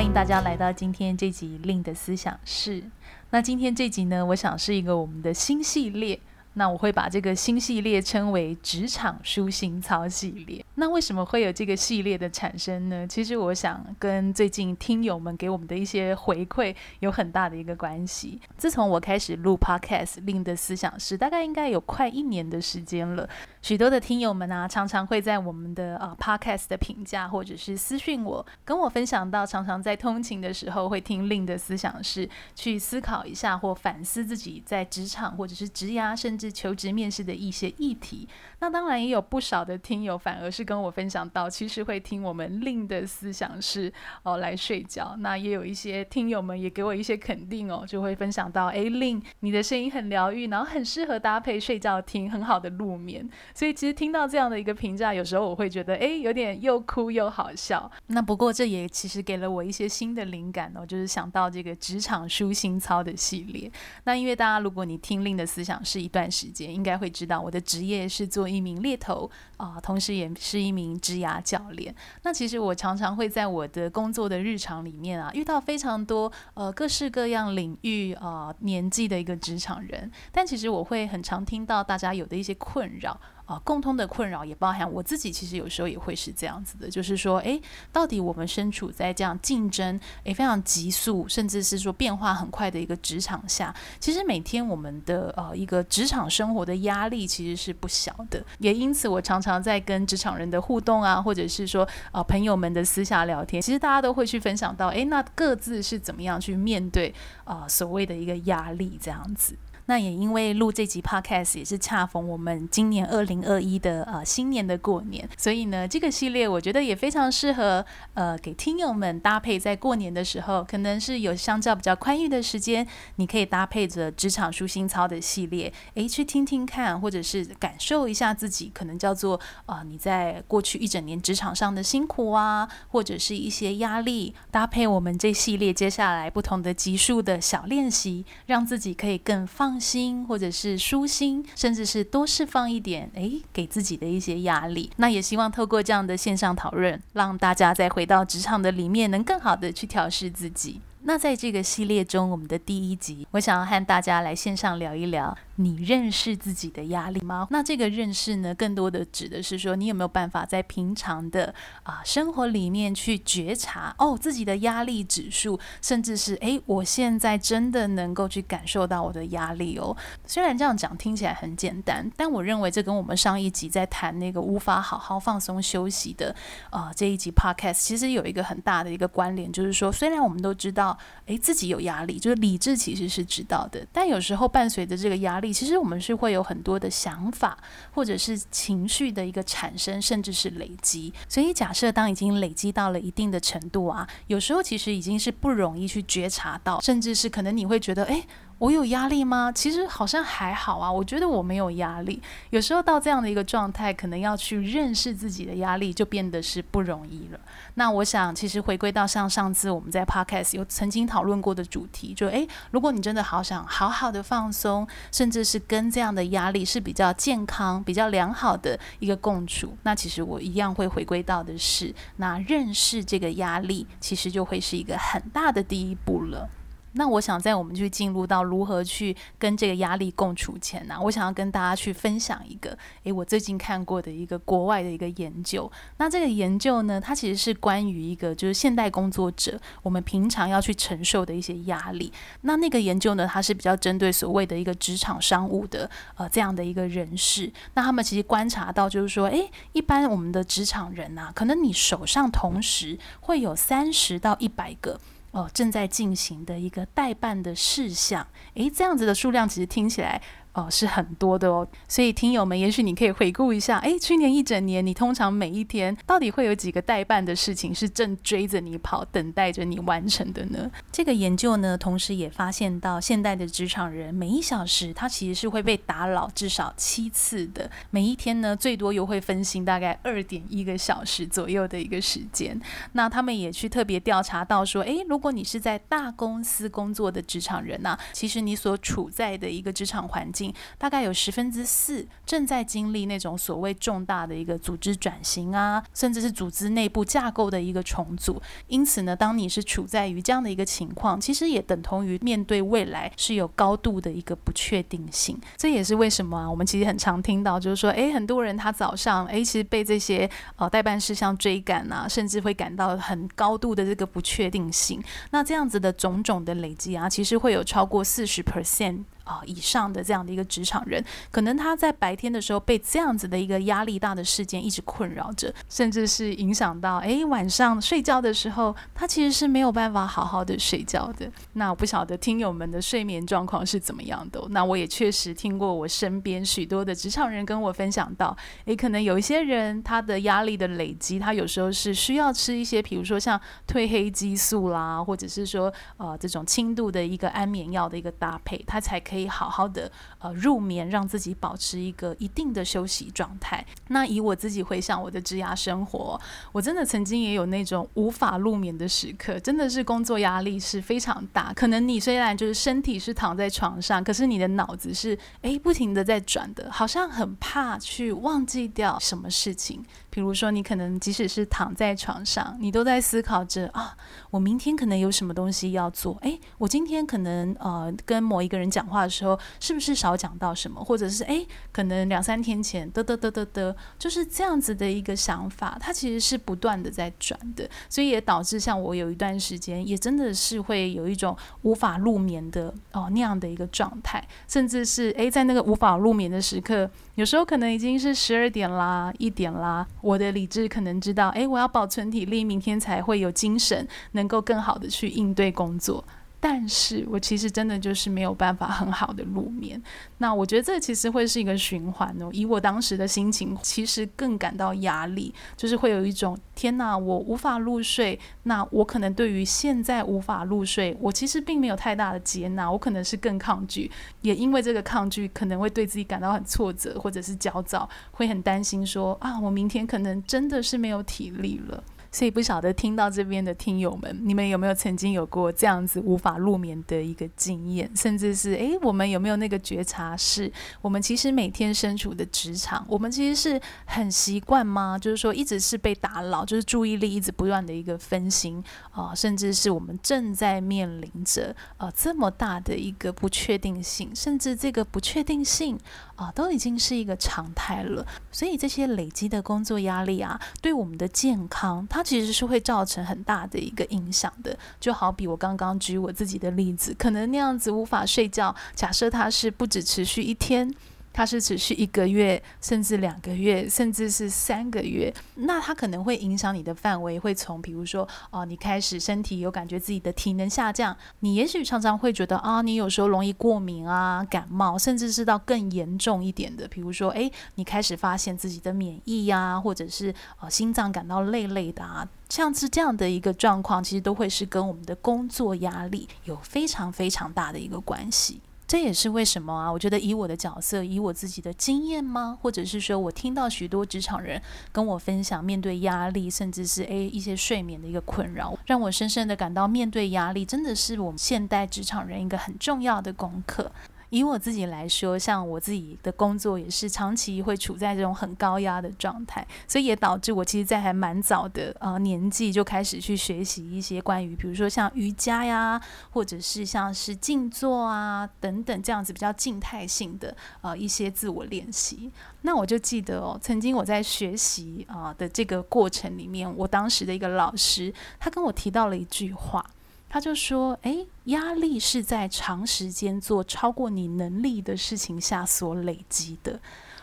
欢迎大家来到今天这集令的思想室。那今天这集呢，我想是一个我们的新系列。那我会把这个新系列称为“职场舒心操”系列。那为什么会有这个系列的产生呢？其实我想跟最近听友们给我们的一些回馈有很大的一个关系。自从我开始录 Podcast 令的思想室，大概应该有快一年的时间了。许多的听友们啊，常常会在我们的啊 Podcast 的评价或者是私讯我，跟我分享到，常常在通勤的时候会听令的思想室，去思考一下或反思自己在职场或者是职涯甚至求职面试的一些议题，那当然也有不少的听友反而是跟我分享到，其实会听我们令的思想是哦来睡觉。那也有一些听友们也给我一些肯定哦，就会分享到，哎令你的声音很疗愈，然后很适合搭配睡觉听，很好的入眠。所以其实听到这样的一个评价，有时候我会觉得，哎，有点又哭又好笑。那不过这也其实给了我一些新的灵感哦，就是想到这个职场舒心操的系列。那因为大家如果你听令的思想是一段。时间应该会知道，我的职业是做一名猎头啊、同时也是一名职涯教练。那其实我常常会在我的工作的日常里面啊，遇到非常多呃各式各样领域啊、年纪的一个职场人，但其实我会很常听到大家有的一些困扰。啊，共通的困扰也包含我自己，其实有时候也会是这样子的，就是说，诶，到底我们身处在这样竞争，诶，非常急速，甚至是说变化很快的一个职场下，其实每天我们的呃一个职场生活的压力其实是不小的，也因此我常常在跟职场人的互动啊，或者是说呃朋友们的私下聊天，其实大家都会去分享到，诶，那各自是怎么样去面对啊、所谓的一个压力这样子。那也因为录这集 podcast 也是恰逢我们今年二零二一的呃新年的过年，所以呢，这个系列我觉得也非常适合呃给听友们搭配在过年的时候，可能是有相较比较宽裕的时间，你可以搭配着职场舒心操的系列，诶，去听听看，或者是感受一下自己可能叫做啊、你在过去一整年职场上的辛苦啊，或者是一些压力，搭配我们这系列接下来不同的集数的小练习，让自己可以更放心，或者是舒心，甚至是多释放一点，诶，给自己的一些压力。那也希望透过这样的线上讨论，让大家再回到职场的里面，能更好的去调试自己。那在这个系列中，我们的第一集，我想要和大家来线上聊一聊。你认识自己的压力吗？那这个认识呢，更多的指的是说，你有没有办法在平常的啊、生活里面去觉察哦自己的压力指数，甚至是诶，我现在真的能够去感受到我的压力哦。虽然这样讲听起来很简单，但我认为这跟我们上一集在谈那个无法好好放松休息的啊、这一集 podcast 其实有一个很大的一个关联，就是说，虽然我们都知道诶自己有压力，就是理智其实是知道的，但有时候伴随着这个压力。其实我们是会有很多的想法，或者是情绪的一个产生，甚至是累积。所以假设当已经累积到了一定的程度啊，有时候其实已经是不容易去觉察到，甚至是可能你会觉得，哎。我有压力吗？其实好像还好啊，我觉得我没有压力。有时候到这样的一个状态，可能要去认识自己的压力，就变得是不容易了。那我想，其实回归到像上次我们在 Podcast 有曾经讨论过的主题，就诶，如果你真的好想好好的放松，甚至是跟这样的压力是比较健康、比较良好的一个共处，那其实我一样会回归到的是，那认识这个压力，其实就会是一个很大的第一步了。那我想在我们去进入到如何去跟这个压力共处前呢、我想要跟大家去分享一个，诶，我最近看过的一个国外的一个研究。那这个研究呢，它其实是关于一个就是现代工作者我们平常要去承受的一些压力。那那个研究呢，它是比较针对所谓的一个职场商务的呃这样的一个人士。那他们其实观察到就是说，诶，一般我们的职场人呐、可能你手上同时会有三十到一百个。哦，正在进行的一个代办的事项，诶，这样子的数量其实听起来哦、是很多的哦。所以听友们，也许你可以回顾一下，诶，去年一整年，你通常每一天到底会有几个待办的事情是正追着你跑，等待着你完成的呢？这个研究呢，同时也发现到，现代的职场人每一小时他其实是会被打扰至少七次的，每一天呢，最多又会分心大概二点一个小时左右的一个时间。那他们也去特别调查到说，诶，如果你是在大公司工作的职场人呐、其实你所处在的一个职场环境，大概有十分之四正在经历那种所谓重大的一个组织转型啊，甚至是组织内部架构的一个重组。因此呢，当你是处在于这样的一个情况，其实也等同于面对未来是有高度的一个不确定性。这也是为什么啊，我们其实很常听到，就是说，诶，很多人他早上，诶，其实被这些呃待办事项追赶啊，甚至会感到很高度的这个不确定性。那这样子的种种的累积啊，其实会有超过四十 percent。啊，以上的这样的一个职场人，可能他在白天的时候被这样子的一个压力大的事件一直困扰着，甚至是影响到哎晚上睡觉的时候，他其实是没有办法好好的睡觉的。那我不晓得听友们的睡眠状况是怎么样的。那我也确实听过我身边许多的职场人跟我分享到，哎，可能有一些人他的压力的累积，他有时候是需要吃一些，比如说像褪黑激素啦，或者是说呃这种轻度的一个安眠药的一个搭配，他才可以。可以好好的呃入眠，让自己保持一个一定的休息状态。那以我自己回想我的职涯生活，我真的曾经也有那种无法入眠的时刻，真的是工作压力是非常大。可能你虽然就是身体是躺在床上，可是你的脑子是诶不停的在转的，好像很怕去忘记掉什么事情。比如说，你可能即使是躺在床上，你都在思考着啊，我明天可能有什么东西要做？诶，我今天可能呃跟某一个人讲话的时候，是不是少讲到什么？或者是诶，可能两三天前得得得得得，就是这样子的一个想法，它其实是不断的在转的，所以也导致像我有一段时间，也真的是会有一种无法入眠的哦那样的一个状态，甚至是诶，在那个无法入眠的时刻。有时候可能已经是十二点啦，一点啦，我的理智可能知道，诶，我要保存体力，明天才会有精神，能够更好的去应对工作。但是我其实真的就是没有办法很好的入眠，那我觉得这其实会是一个循环哦。以我当时的心情，其实更感到压力，就是会有一种天哪，我无法入睡。那我可能对于现在无法入睡，我其实并没有太大的接纳，我可能是更抗拒，也因为这个抗拒，可能会对自己感到很挫折，或者是焦躁，会很担心说啊，我明天可能真的是没有体力了。所以不晓得听到这边的听友们，你们有没有曾经有过这样子无法入眠的一个经验？甚至是诶，我们有没有那个觉察是，我们其实每天身处的职场，我们其实是很习惯吗？就是说一直是被打扰，就是注意力一直不断的一个分心啊、甚至是我们正在面临着呃这么大的一个不确定性，甚至这个不确定性啊、都已经是一个常态了。所以这些累积的工作压力啊，对我们的健康，它它其实是会造成很大的一个影响的，就好比我刚刚举我自己的例子，可能那样子无法睡觉，假设它是不止持续一天。它是持续一个月，甚至两个月，甚至是三个月，那它可能会影响你的范围，会从比如说哦、你开始身体有感觉自己的体能下降，你也许常常会觉得啊，你有时候容易过敏啊、感冒，甚至是到更严重一点的，比如说诶，你开始发现自己的免疫呀、或者是呃心脏感到累累的啊，像是这样的一个状况，其实都会是跟我们的工作压力有非常非常大的一个关系。这也是为什么啊？我觉得以我的角色，以我自己的经验吗？或者是说我听到许多职场人跟我分享面对压力，甚至是诶一些睡眠的一个困扰，让我深深的感到面对压力真的是我们现代职场人一个很重要的功课。以我自己来说，像我自己的工作也是长期会处在这种很高压的状态，所以也导致我其实，在还蛮早的呃年纪就开始去学习一些关于，比如说像瑜伽呀，或者是像是静坐啊等等这样子比较静态性的呃一些自我练习。那我就记得哦，曾经我在学习啊的这个过程里面，我当时的一个老师他跟我提到了一句话。他就说：“诶，压力是在长时间做超过你能力的事情下所累积的。”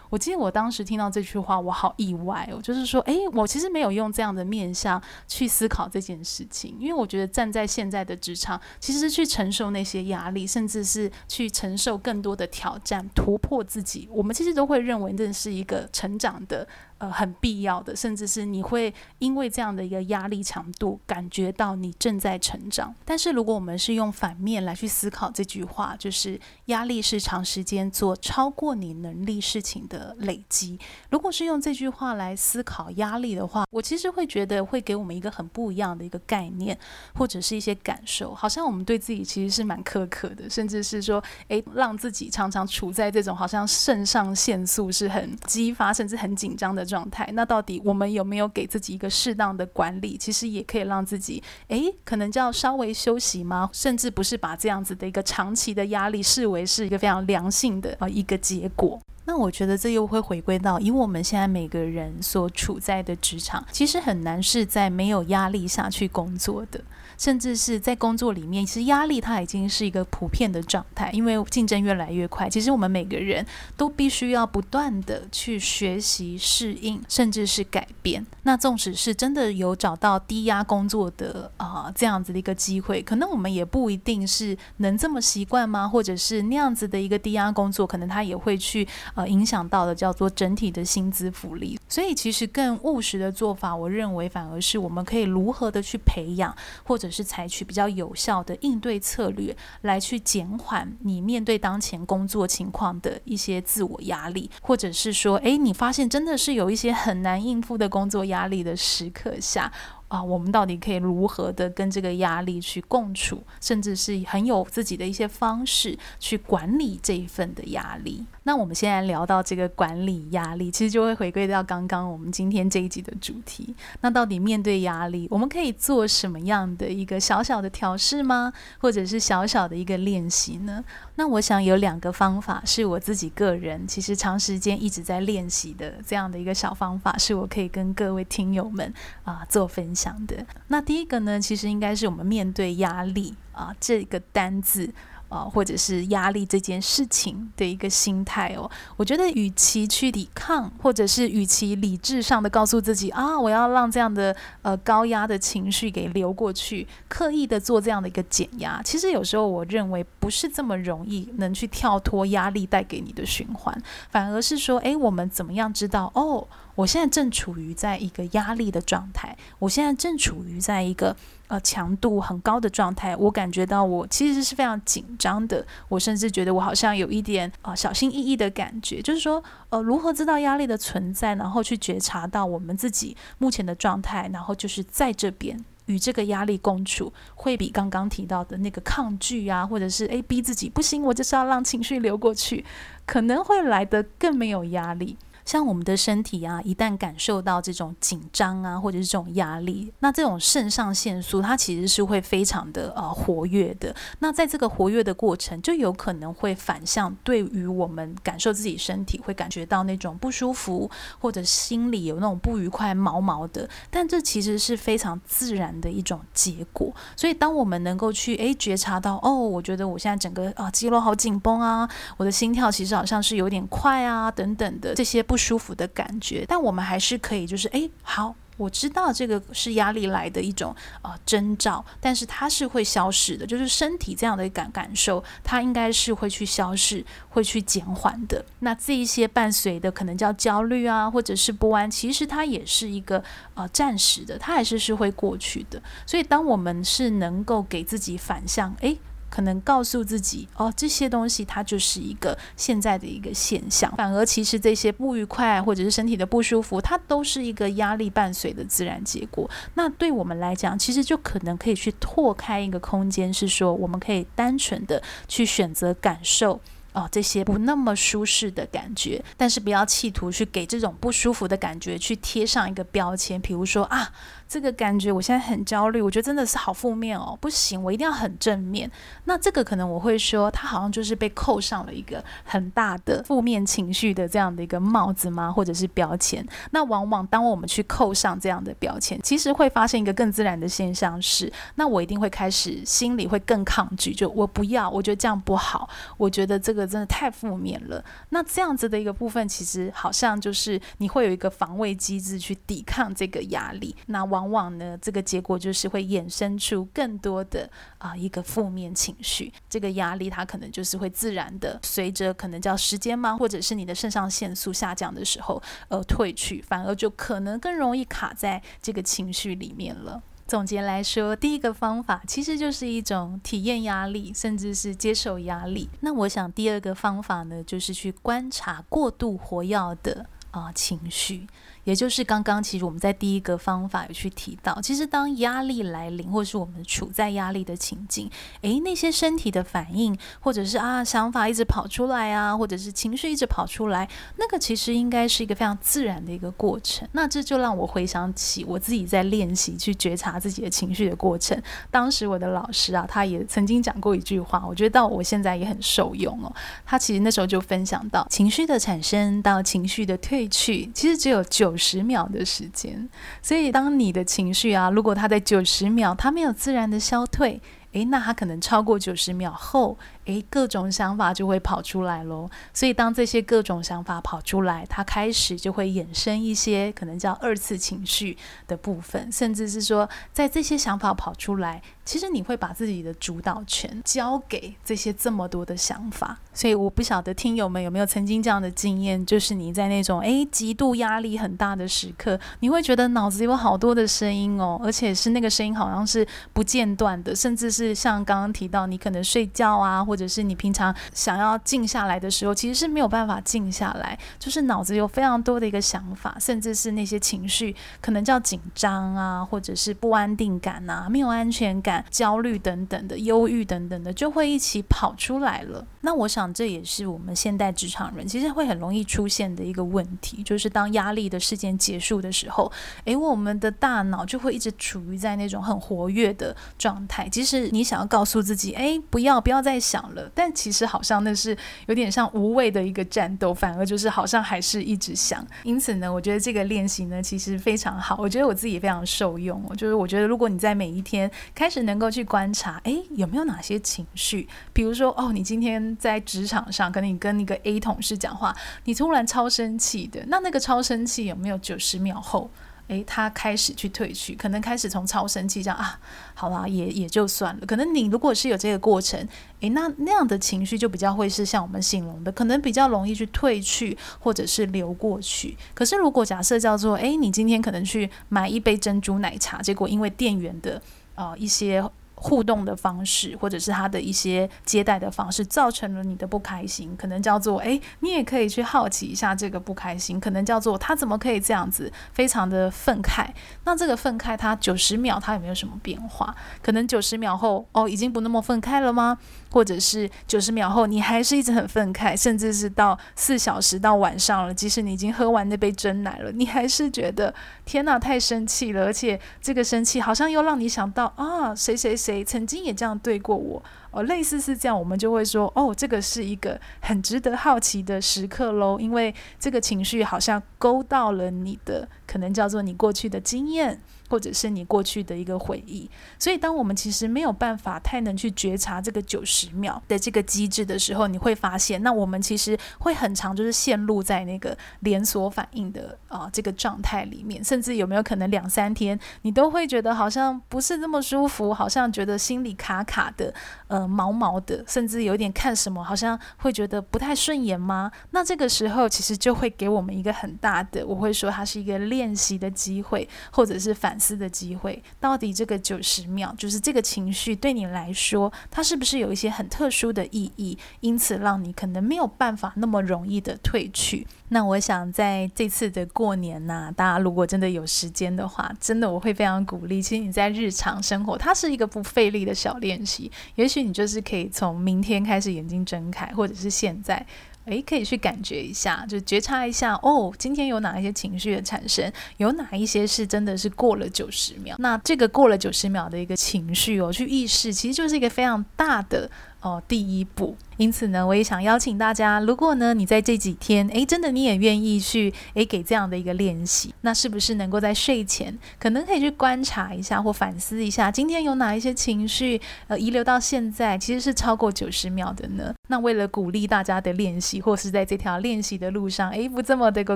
我记得我当时听到这句话，我好意外哦，就是说，诶，我其实没有用这样的面向去思考这件事情，因为我觉得站在现在的职场，其实去承受那些压力，甚至是去承受更多的挑战，突破自己，我们其实都会认为这是一个成长的。呃，很必要的，甚至是你会因为这样的一个压力强度，感觉到你正在成长。但是，如果我们是用反面来去思考这句话，就是压力是长时间做超过你能力事情的累积。如果是用这句话来思考压力的话，我其实会觉得会给我们一个很不一样的一个概念，或者是一些感受，好像我们对自己其实是蛮苛刻的，甚至是说，诶，让自己常常处在这种好像肾上腺素是很激发，甚至很紧张的状态，那到底我们有没有给自己一个适当的管理？其实也可以让自己，诶，可能叫稍微休息吗？甚至不是把这样子的一个长期的压力视为是一个非常良性的啊一个结果。那我觉得这又会回归到，以我们现在每个人所处在的职场，其实很难是在没有压力下去工作的。甚至是在工作里面，其实压力它已经是一个普遍的状态，因为竞争越来越快。其实我们每个人都必须要不断的去学习、适应，甚至是改变。那纵使是真的有找到低压工作的啊、这样子的一个机会，可能我们也不一定是能这么习惯吗？或者是那样子的一个低压工作，可能它也会去呃影响到的叫做整体的薪资福利。所以其实更务实的做法，我认为反而是我们可以如何的去培养或者者。是采取比较有效的应对策略，来去减缓你面对当前工作情况的一些自我压力，或者是说，诶，你发现真的是有一些很难应付的工作压力的时刻下。啊，我们到底可以如何的跟这个压力去共处，甚至是很有自己的一些方式去管理这一份的压力？那我们现在聊到这个管理压力，其实就会回归到刚刚我们今天这一集的主题。那到底面对压力，我们可以做什么样的一个小小的调试吗？或者是小小的一个练习呢？那我想有两个方法是我自己个人其实长时间一直在练习的这样的一个小方法，是我可以跟各位听友们啊做分。想的。那第一个呢，其实应该是我们面对压力啊这个单字啊，或者是压力这件事情的一个心态哦。我觉得，与其去抵抗，或者是与其理智上的告诉自己啊，我要让这样的呃高压的情绪给流过去，刻意的做这样的一个减压，其实有时候我认为不是这么容易能去跳脱压力带给你的循环，反而是说，诶，我们怎么样知道哦？我现在正处于在一个压力的状态，我现在正处于在一个呃强度很高的状态，我感觉到我其实是非常紧张的，我甚至觉得我好像有一点啊、小心翼翼的感觉，就是说呃如何知道压力的存在，然后去觉察到我们自己目前的状态，然后就是在这边与这个压力共处，会比刚刚提到的那个抗拒啊，或者是诶逼自己不行，我就是要让情绪流过去，可能会来得更没有压力。像我们的身体啊，一旦感受到这种紧张啊，或者是这种压力，那这种肾上腺素它其实是会非常的呃活跃的。那在这个活跃的过程，就有可能会反向对于我们感受自己身体会感觉到那种不舒服，或者心里有那种不愉快、毛毛的。但这其实是非常自然的一种结果。所以当我们能够去诶觉察到哦，我觉得我现在整个啊肌肉好紧绷啊，我的心跳其实好像是有点快啊等等的这些不。舒服的感觉，但我们还是可以，就是哎，好，我知道这个是压力来的一种呃征兆，但是它是会消失的，就是身体这样的感感受，它应该是会去消失，会去减缓的。那这一些伴随的可能叫焦虑啊，或者是不安，其实它也是一个呃暂时的，它还是是会过去的。所以，当我们是能够给自己反向，哎。可能告诉自己哦，这些东西它就是一个现在的一个现象。反而其实这些不愉快或者是身体的不舒服，它都是一个压力伴随的自然结果。那对我们来讲，其实就可能可以去拓开一个空间，是说我们可以单纯的去选择感受。哦，这些不那么舒适的感觉，但是不要企图去给这种不舒服的感觉去贴上一个标签，比如说啊，这个感觉我现在很焦虑，我觉得真的是好负面哦，不行，我一定要很正面。那这个可能我会说，他好像就是被扣上了一个很大的负面情绪的这样的一个帽子吗？或者是标签？那往往当我们去扣上这样的标签，其实会发生一个更自然的现象是，那我一定会开始心里会更抗拒，就我不要，我觉得这样不好，我觉得这个真的太负面了。那这样子的一个部分，其实好像就是你会有一个防卫机制去抵抗这个压力。那往往往呢，这个结果就是会衍生出更多的啊、一个负面情绪。这个压力它可能就是会自然的随着可能叫时间吗，或者是你的肾上腺素下降的时候而退去，反而就可能更容易卡在这个情绪里面了。总结来说，第一个方法其实就是一种体验压力，甚至是接受压力。那我想第二个方法呢，就是去观察过度活跃的啊、情绪。也就是刚刚，其实我们在第一个方法有去提到，其实当压力来临，或是我们处在压力的情境，诶，那些身体的反应，或者是啊想法一直跑出来啊，或者是情绪一直跑出来，那个其实应该是一个非常自然的一个过程。那这就让我回想起我自己在练习去觉察自己的情绪的过程。当时我的老师啊，他也曾经讲过一句话，我觉得到我现在也很受用哦。他其实那时候就分享到，情绪的产生到情绪的退去，其实只有九十秒的时间，所以当你的情绪啊，如果它在九十秒，它没有自然的消退，诶，那它可能超过九十秒后。诶，各种想法就会跑出来喽。所以当这些各种想法跑出来，它开始就会衍生一些可能叫二次情绪的部分，甚至是说，在这些想法跑出来，其实你会把自己的主导权交给这些这么多的想法。所以我不晓得听友们有没有曾经这样的经验，就是你在那种诶极度压力很大的时刻，你会觉得脑子有好多的声音哦，而且是那个声音好像是不间断的，甚至是像刚刚提到你可能睡觉啊或。或者是你平常想要静下来的时候，其实是没有办法静下来，就是脑子有非常多的一个想法，甚至是那些情绪，可能叫紧张啊，或者是不安定感啊，没有安全感、焦虑等等的、忧郁等等的，就会一起跑出来了。那我想这也是我们现代职场人其实会很容易出现的一个问题，就是当压力的事件结束的时候，诶，我们的大脑就会一直处于在那种很活跃的状态。即使你想要告诉自己，诶，不要不要再想。了，但其实好像那是有点像无谓的一个战斗，反而就是好像还是一直想。因此呢，我觉得这个练习呢，其实非常好。我觉得我自己也非常受用。我就是我觉得，如果你在每一天开始能够去观察，诶，有没有哪些情绪？比如说，哦，你今天在职场上，可能你跟一个 A 同事讲话，你突然超生气的，那那个超生气有没有九十秒后？诶，他开始去退去，可能开始从超生气这样啊，好啦，也也就算了。可能你如果是有这个过程，诶，那那样的情绪就比较会是像我们形容的，可能比较容易去退去，或者是流过去。可是如果假设叫做，诶，你今天可能去买一杯珍珠奶茶，结果因为店员的呃一些。互动的方式，或者是他的一些接待的方式，造成了你的不开心，可能叫做诶，你也可以去好奇一下这个不开心，可能叫做他怎么可以这样子，非常的愤慨。那这个愤慨，他九十秒他有没有什么变化？可能九十秒后，哦，已经不那么愤慨了吗？或者是九十秒后，你还是一直很愤慨，甚至是到四小时到晚上了，即使你已经喝完那杯真奶了，你还是觉得天哪，太生气了，而且这个生气好像又让你想到啊，谁谁谁。谁曾经也这样对过我？哦，类似是这样，我们就会说，哦，这个是一个很值得好奇的时刻喽，因为这个情绪好像勾到了你的，可能叫做你过去的经验。或者是你过去的一个回忆，所以当我们其实没有办法太能去觉察这个九十秒的这个机制的时候，你会发现，那我们其实会很常就是陷入在那个连锁反应的啊、这个状态里面，甚至有没有可能两三天你都会觉得好像不是那么舒服，好像觉得心里卡卡的，呃呃毛毛的，甚至有点看什么好像会觉得不太顺眼吗？那这个时候其实就会给我们一个很大的，我会说它是一个练习的机会，或者是反。思的机会，到底这个九十秒，就是这个情绪对你来说，它是不是有一些很特殊的意义？因此让你可能没有办法那么容易的退去。那我想在这次的过年呐、大家如果真的有时间的话，真的我会非常鼓励。其实你在日常生活，它是一个不费力的小练习。也许你就是可以从明天开始眼睛睁开，或者是现在。诶，可以去感觉一下，就觉察一下哦，今天有哪一些情绪的产生，有哪一些是真的是过了九十秒。那这个过了九十秒的一个情绪哦，去意识，其实就是一个非常大的。哦，第一步。因此呢，我也想邀请大家，如果呢你在这几天，诶，真的你也愿意去，诶，给这样的一个练习，那是不是能够在睡前，可能可以去观察一下或反思一下，今天有哪一些情绪，呃，遗留到现在，其实是超过九十秒的呢？那为了鼓励大家的练习，或是在这条练习的路上，诶，不这么的个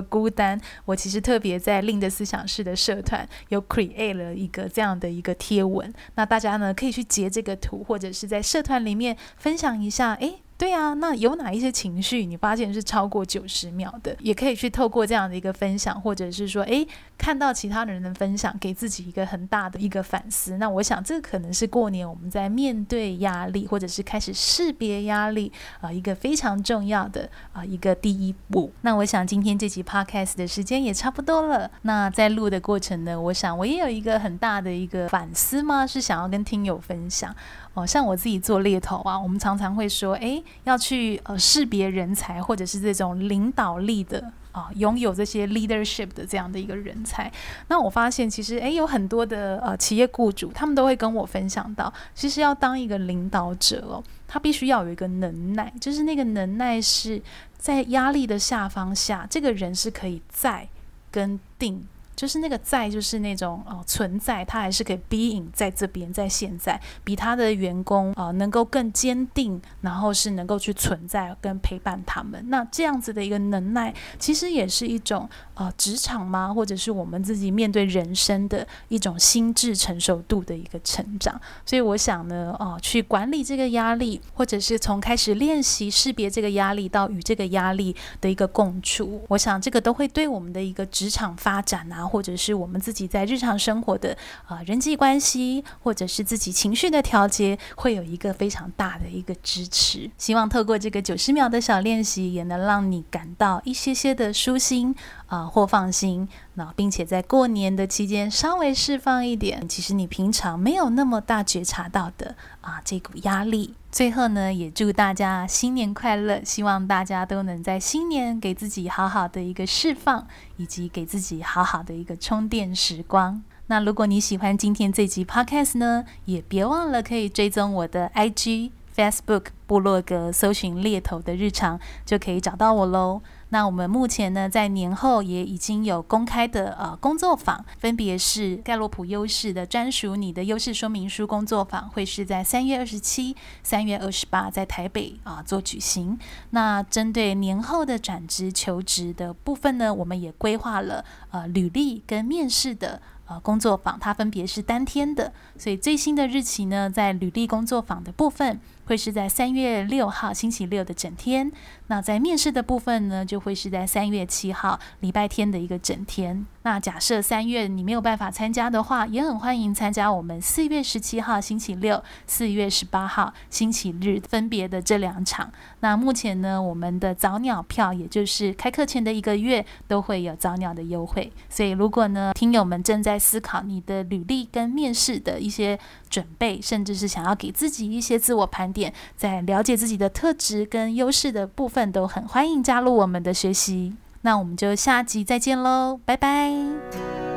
孤单，我其实特别在另的思想室的社团有 create 了一个这样的一个贴文，那大家呢可以去截这个图，或者是在社团里面。分享一下，诶。对啊，那有哪一些情绪你发现是超过九十秒的？也可以去透过这样的一个分享，或者是说，诶，看到其他人的分享，给自己一个很大的一个反思。那我想，这可能是过年我们在面对压力，或者是开始识别压力啊、一个非常重要的啊、一个第一步。那我想，今天这集 podcast 的时间也差不多了。那在录的过程呢，我想我也有一个很大的一个反思嘛，是想要跟听友分享。哦，像我自己做猎头啊，我们常常会说，诶，要去呃识别人才，或者是这种领导力的啊，拥有这些 leadership 的这样的一个人才。那我发现，其实诶，有很多的呃企业雇主，他们都会跟我分享到，其实要当一个领导者哦，他必须要有一个能耐，就是那个能耐是在压力的下方下，这个人是可以在跟定。就是那个在，就是那种哦存在，他还是可以 being 在这边，在现在，比他的员工啊能够更坚定，然后是能够去存在跟陪伴他们。那这样子的一个能耐，其实也是一种呃职场吗？或者是我们自己面对人生的一种心智成熟度的一个成长。所以我想呢，哦、去管理这个压力，或者是从开始练习识别这个压力到与这个压力的一个共处，我想这个都会对我们的一个职场发展啊。或者是我们自己在日常生活的啊、人际关系，或者是自己情绪的调节，会有一个非常大的一个支持。希望透过这个九十秒的小练习，也能让你感到一些些的舒心啊、或放心。那并且在过年的期间稍微释放一点，其实你平常没有那么大觉察到的啊这股压力。最后呢，也祝大家新年快乐！希望大家都能在新年给自己好好的一个释放，以及给自己好好的一个充电时光。那如果你喜欢今天这集 Podcast 呢，也别忘了可以追踪我的 IG、Facebook、部落格，搜寻猎头的日常，就可以找到我喽。那我们目前呢，在年后也已经有公开的呃工作坊，分别是盖洛普优势的专属你的优势说明书工作坊，会是在三月二十七、三月二十八在台北啊、做举行。那针对年后的转职求职的部分呢，我们也规划了呃履历跟面试的呃工作坊，它分别是当天的，所以最新的日期呢，在履历工作坊的部分。会是在三月六号星期六的整天，那在面试的部分呢，就会是在三月七号礼拜天的一个整天。那假设三月你没有办法参加的话，也很欢迎参加我们四月十七号星期六、四月十八号星期日分别的这两场。那目前呢，我们的早鸟票，也就是开课前的一个月，都会有早鸟的优惠。所以如果呢，听友们正在思考你的履历跟面试的一些准备，甚至是想要给自己一些自我盘点，在了解自己的特质跟优势的部分，都很欢迎加入我们的学习。那我们就下集再见喽，拜拜。